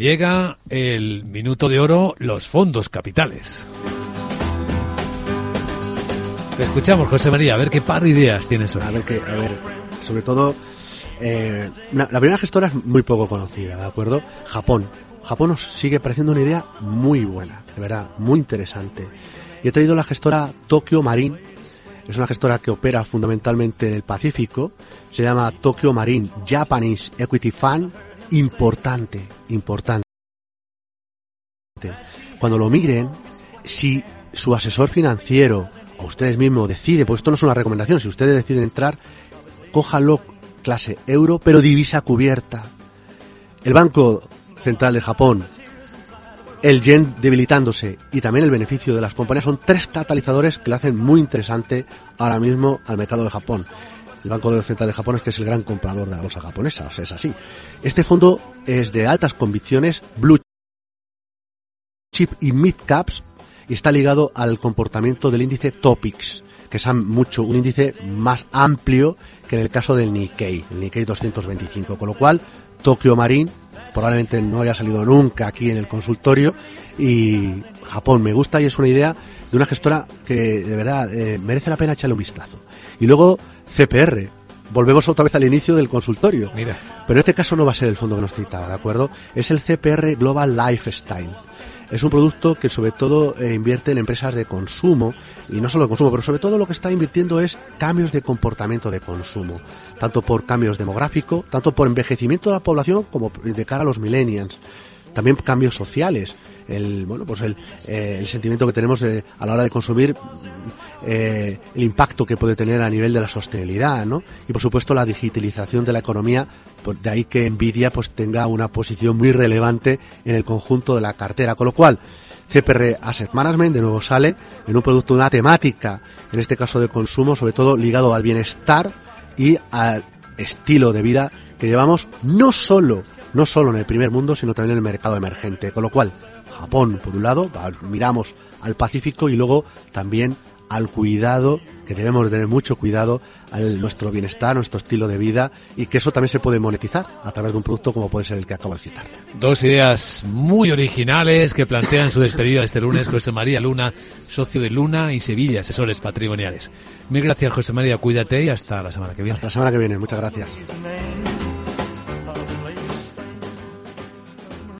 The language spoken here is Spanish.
Llega el minuto de oro, los fondos capitales. Te escuchamos, José María, a ver qué par de ideas tienes hoy. A ver, que, a ver, sobre todo, eh, la primera gestora es muy poco conocida, ¿de acuerdo? Japón. Japón nos sigue pareciendo una idea muy buena, de verdad, muy interesante. Y he traído la gestora Tokyo Marine. Es una gestora que opera fundamentalmente en el Pacífico. Se llama Tokyo Marine Japanese Equity Fund importante, importante. Cuando lo miren, si su asesor financiero o ustedes mismos deciden, pues esto no es una recomendación, si ustedes deciden entrar, cójalo clase euro, pero divisa cubierta. El Banco Central de Japón, el yen debilitándose y también el beneficio de las compañías son tres catalizadores que le hacen muy interesante ahora mismo al mercado de Japón el Banco Central de Japón es que es el gran comprador de la bolsa japonesa, o sea, es así. Este fondo es de altas convicciones, blue chip y mid caps, y está ligado al comportamiento del índice Topics, que es mucho, un índice más amplio que en el caso del Nikkei, el Nikkei 225, con lo cual Tokyo Marine probablemente no haya salido nunca aquí en el consultorio y Japón me gusta y es una idea de una gestora que de verdad eh, merece la pena echarle un vistazo. Y luego CPR. Volvemos otra vez al inicio del consultorio. Mira. Pero en este caso no va a ser el fondo que nos citaba, ¿de acuerdo? Es el CPR Global Lifestyle. Es un producto que sobre todo eh, invierte en empresas de consumo, y no solo de consumo, pero sobre todo lo que está invirtiendo es cambios de comportamiento de consumo, tanto por cambios demográficos, tanto por envejecimiento de la población como de cara a los millennials, también cambios sociales, el bueno pues el, eh, sentimiento que tenemos eh, a la hora de consumir eh, el impacto que puede tener a nivel de la sostenibilidad, ¿no? Y por supuesto la digitalización de la economía, pues de ahí que Nvidia pues tenga una posición muy relevante en el conjunto de la cartera, con lo cual CPR Asset Management de nuevo sale en un producto, una temática, en este caso de consumo, sobre todo ligado al bienestar y al estilo de vida que llevamos no solo, no solo en el primer mundo, sino también en el mercado emergente. Con lo cual, Japón, por un lado, miramos al Pacífico y luego también al cuidado, que debemos de tener mucho cuidado al nuestro bienestar, nuestro estilo de vida y que eso también se puede monetizar a través de un producto como puede ser el que acabo de citar. Dos ideas muy originales que plantean su despedida este lunes José María Luna, socio de Luna y Sevilla, asesores patrimoniales. Mil gracias José María, cuídate y hasta la semana que viene. Hasta la semana que viene, muchas gracias.